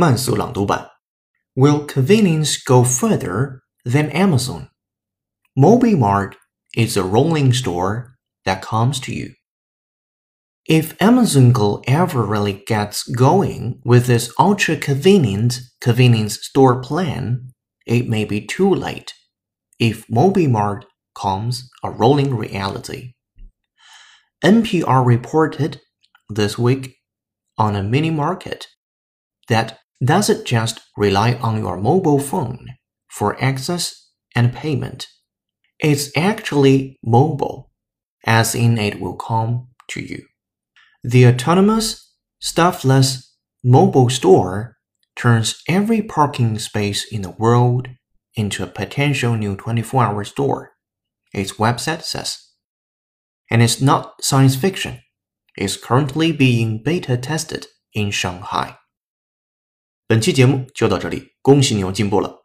慢速朗读版。Will convenience go further than Amazon? MobiMart is a rolling store that comes to you. If Amazon Go ever really gets going with its ultra convenient convenience store plan, it may be too late if MobiMart comes a rolling reality. NPR reported this week on a mini market that doesn't just rely on your mobile phone for access and payment. It's actually mobile, as in it will come to you. The autonomous, staffless mobile store turns every parking space in the world into a potential new 24 hour store, its website says. And it's not science fiction. It's currently being beta tested in Shanghai. 本期节目就到这里，恭喜你又进步了。